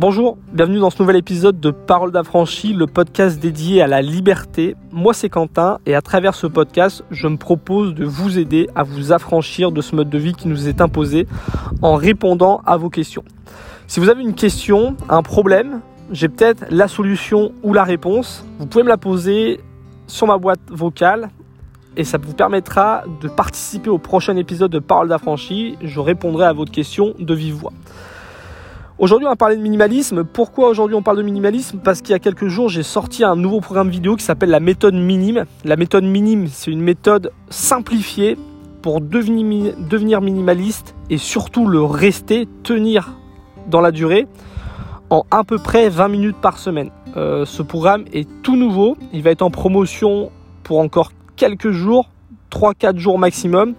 Bonjour, bienvenue dans ce nouvel épisode de Parole d'affranchi, le podcast dédié à la liberté. Moi c'est Quentin et à travers ce podcast, je me propose de vous aider à vous affranchir de ce mode de vie qui nous est imposé en répondant à vos questions. Si vous avez une question, un problème, j'ai peut-être la solution ou la réponse. Vous pouvez me la poser sur ma boîte vocale et ça vous permettra de participer au prochain épisode de Parole d'affranchi. Je répondrai à votre question de vive voix. Aujourd'hui, on va parler de minimalisme. Pourquoi aujourd'hui on parle de minimalisme? Parce qu'il y a quelques jours, j'ai sorti un nouveau programme vidéo qui s'appelle la méthode minime. La méthode minime, c'est une méthode simplifiée pour devenir, minimaliste et surtout le rester, tenir dans la durée en à peu près 20 minutes par semaine. Euh, ce programme est tout nouveau. Il va être en promotion pour encore quelques jours, 3-4 jours maximum.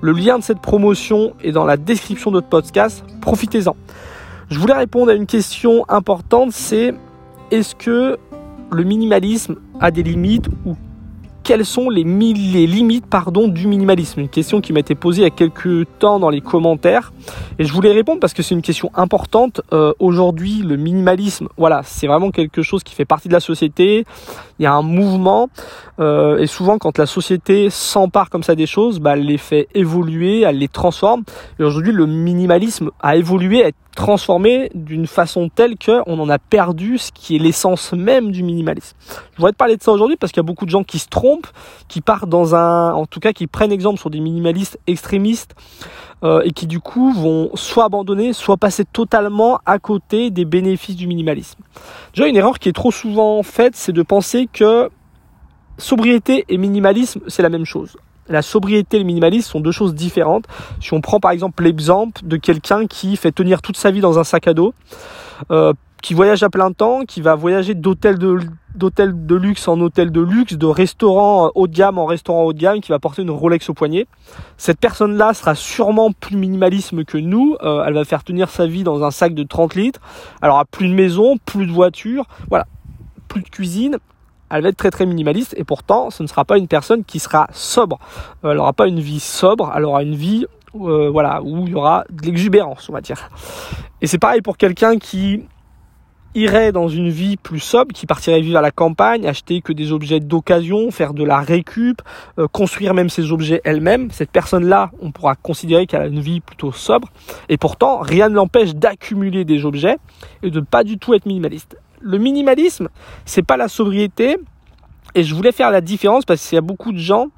Le lien de cette promotion est dans la description de votre podcast. Profitez-en. Je voulais répondre à une question importante, c'est est-ce que le minimalisme a des limites ou quelles sont les, limites pardon, du minimalisme? Une question qui m'a été posée il y a quelques temps dans les commentaires. Et je voulais répondre parce que c'est une question importante. Euh, aujourd'hui, le minimalisme, voilà, c'est vraiment quelque chose qui fait partie de la société. Il y a un mouvement. Euh, et souvent, quand la société s'empare comme ça des choses, bah, elle les fait évoluer, elle les transforme. Et aujourd'hui, le minimalisme a évolué, a transformé d'une façon telle qu'on en a perdu ce qui est l'essence même du minimalisme. Je voudrais te parler de ça aujourd'hui parce qu'il y a beaucoup de gens qui se trompent, qui partent dans un, en tout cas, qui prennent exemple sur des minimalistes extrémistes euh, et qui du coup vont soit abandonner, soit passer totalement à côté des bénéfices du minimalisme. Déjà, une erreur qui est trop souvent faite, c'est de penser que sobriété et minimalisme, c'est la même chose la sobriété et le minimalisme sont deux choses différentes. Si on prend par exemple l'exemple de quelqu'un qui fait tenir toute sa vie dans un sac à dos, euh, qui voyage à plein temps, qui va voyager d'hôtel de, d'hôtel de luxe en hôtel de luxe, de restaurant haut de gamme en restaurant haut de gamme, qui va porter une Rolex au poignet. Cette personne-là sera sûrement plus minimalisme que nous. Euh, elle va faire tenir sa vie dans un sac de 30 litres. Elle aura plus de maison, plus de voiture, voilà, plus de cuisine elle va être très très minimaliste et pourtant ce ne sera pas une personne qui sera sobre. Euh, elle n'aura pas une vie sobre, elle aura une vie euh, voilà, où il y aura de l'exubérance, on va dire. Et c'est pareil pour quelqu'un qui irait dans une vie plus sobre, qui partirait vivre à la campagne, acheter que des objets d'occasion, faire de la récup, euh, construire même ses objets elle-même. Cette personne-là, on pourra considérer qu'elle a une vie plutôt sobre. Et pourtant, rien ne l'empêche d'accumuler des objets et de pas du tout être minimaliste le minimalisme, c'est pas la sobriété. Et je voulais faire la différence parce qu'il y a beaucoup de gens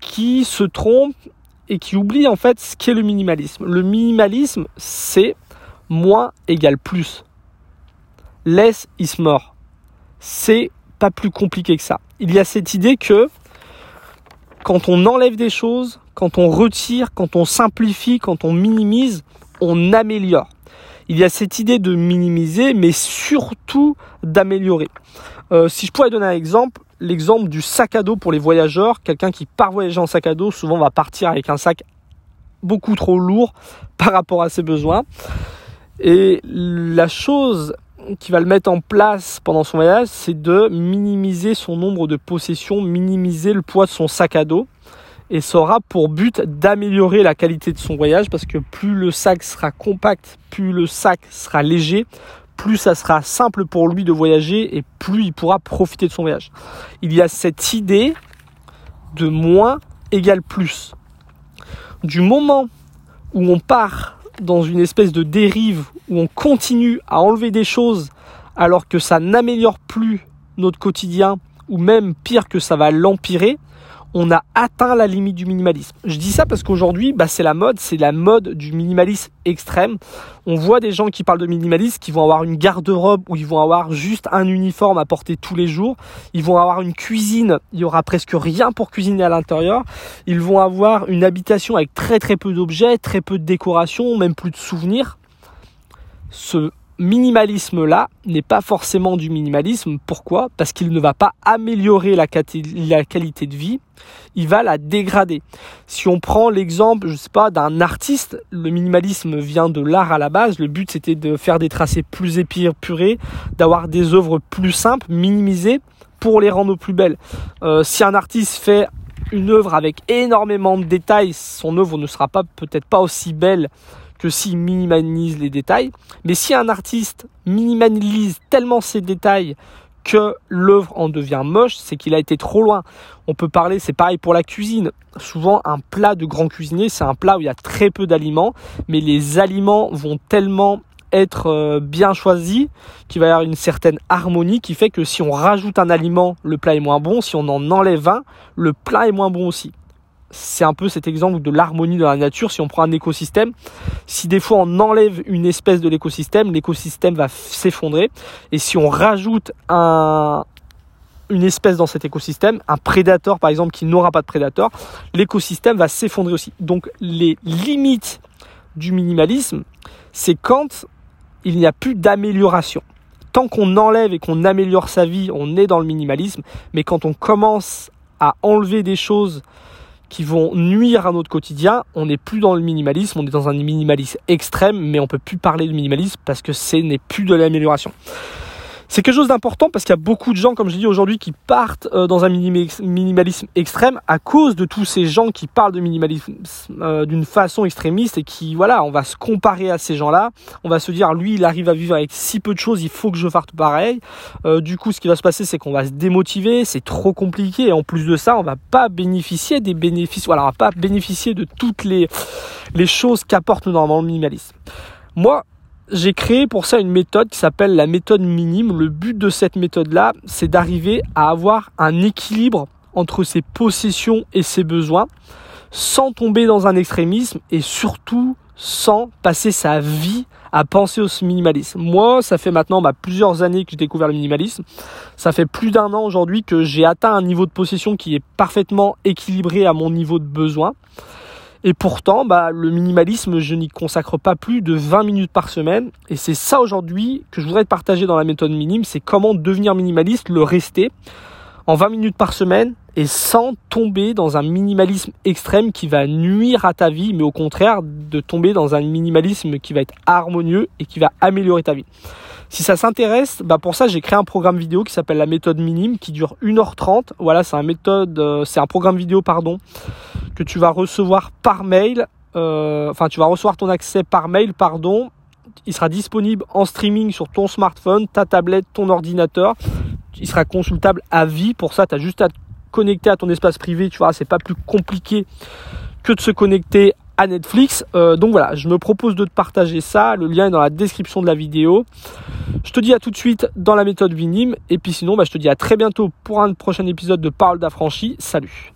qui se trompent et qui oublient en fait ce qu'est le minimalisme. Le minimalisme, c'est moins égale plus. Less is more. C'est pas plus compliqué que ça. Il y a cette idée que quand on enlève des choses, quand on retire, quand on simplifie, quand on minimise, on améliore il y a cette idée de minimiser, mais surtout d'améliorer. Euh, si je pourrais donner un exemple, l'exemple du sac à dos pour les voyageurs, quelqu'un qui part voyager en sac à dos, souvent va partir avec un sac beaucoup trop lourd par rapport à ses besoins. Et la chose qui va le mettre en place pendant son voyage, c'est de minimiser son nombre de possessions, minimiser le poids de son sac à dos et ça aura pour but d'améliorer la qualité de son voyage parce que plus le sac sera compact, plus le sac sera léger, plus ça sera simple pour lui de voyager et plus il pourra profiter de son voyage. Il y a cette idée de moins égale plus. Du moment où on part dans une espèce de dérive, où on continue à enlever des choses alors que ça n'améliore plus notre quotidien, ou même pire que ça va l'empirer, on a atteint la limite du minimalisme. Je dis ça parce qu'aujourd'hui, bah, c'est la mode, c'est la mode du minimalisme extrême. On voit des gens qui parlent de minimalisme, qui vont avoir une garde-robe où ils vont avoir juste un uniforme à porter tous les jours. Ils vont avoir une cuisine, il y aura presque rien pour cuisiner à l'intérieur. Ils vont avoir une habitation avec très très peu d'objets, très peu de décoration, même plus de souvenirs. Ce minimalisme-là n'est pas forcément du minimalisme. Pourquoi? Parce qu'il ne va pas améliorer la, qualité de vie, il va la dégrader. Si on prend l'exemple, je sais pas, d'un artiste, le minimalisme vient de l'art à la base. Le but c'était de faire des tracés plus épurés, d'avoir des œuvres plus simples, minimisées, pour les rendre plus belles. Euh, si un artiste fait une œuvre avec énormément de détails, son œuvre ne sera peut-être pas aussi belle que s'il minimalise les détails. Mais si un artiste minimalise tellement ses détails que l'œuvre en devient moche, c'est qu'il a été trop loin. On peut parler, c'est pareil pour la cuisine. Souvent, un plat de grand cuisinier, c'est un plat où il y a très peu d'aliments, mais les aliments vont tellement être euh, bien choisis qu'il va y avoir une certaine harmonie qui fait que si on rajoute un aliment, le plat est moins bon. Si on en enlève un, le plat est moins bon aussi c'est un peu cet exemple de l'harmonie dans la nature. Si on prend un écosystème, si des fois on enlève une espèce de l'écosystème, l'écosystème va s'effondrer. Et si on rajoute un, une espèce dans cet écosystème, un prédateur par exemple qui n'aura pas de prédateur, l'écosystème va s'effondrer aussi. Donc les limites du minimalisme, c'est quand il n'y a plus d'amélioration. Tant qu'on enlève et qu'on améliore sa vie, on est dans le minimalisme, mais quand on commence à enlever des choses qui vont nuire à notre quotidien, on n'est plus dans le minimalisme, on est dans un minimalisme extrême, mais on peut plus parler de minimalisme parce que ce n'est plus de l'amélioration. C'est quelque chose d'important parce qu'il y a beaucoup de gens, comme je dis aujourd'hui, qui partent euh, dans un minimalisme extrême à cause de tous ces gens qui parlent de minimalisme euh, d'une façon extrémiste et qui, voilà, on va se comparer à ces gens-là. On va se dire, lui, il arrive à vivre avec si peu de choses, il faut que je fasse pareil. Euh, du coup, ce qui va se passer, c'est qu'on va se démotiver, c'est trop compliqué et en plus de ça, on va pas bénéficier des bénéfices, voilà, on va pas bénéficier de toutes les, les choses qu'apporte normalement le minimalisme. Moi, j'ai créé pour ça une méthode qui s'appelle la méthode minime. Le but de cette méthode-là, c'est d'arriver à avoir un équilibre entre ses possessions et ses besoins, sans tomber dans un extrémisme et surtout sans passer sa vie à penser au minimalisme. Moi, ça fait maintenant bah, plusieurs années que j'ai découvert le minimalisme. Ça fait plus d'un an aujourd'hui que j'ai atteint un niveau de possession qui est parfaitement équilibré à mon niveau de besoin. Et pourtant, bah, le minimalisme, je n'y consacre pas plus de 20 minutes par semaine. Et c'est ça aujourd'hui que je voudrais te partager dans la méthode minime, c'est comment devenir minimaliste, le rester en 20 minutes par semaine et sans tomber dans un minimalisme extrême qui va nuire à ta vie, mais au contraire de tomber dans un minimalisme qui va être harmonieux et qui va améliorer ta vie. Si ça s'intéresse, bah pour ça j'ai créé un programme vidéo qui s'appelle la méthode minime qui dure 1h30. Voilà, c'est un méthode, euh, c'est un programme vidéo pardon que tu vas recevoir par mail. Euh, enfin, tu vas recevoir ton accès par mail, pardon. Il sera disponible en streaming sur ton smartphone, ta tablette, ton ordinateur. Il sera consultable à vie. Pour ça, tu as juste à te connecter à ton espace privé. Tu vois, c'est pas plus compliqué que de se connecter à Netflix. Euh, donc voilà, je me propose de te partager ça. Le lien est dans la description de la vidéo. Je te dis à tout de suite dans la méthode Vinim. Et puis sinon, bah, je te dis à très bientôt pour un prochain épisode de Parole d'affranchi. Salut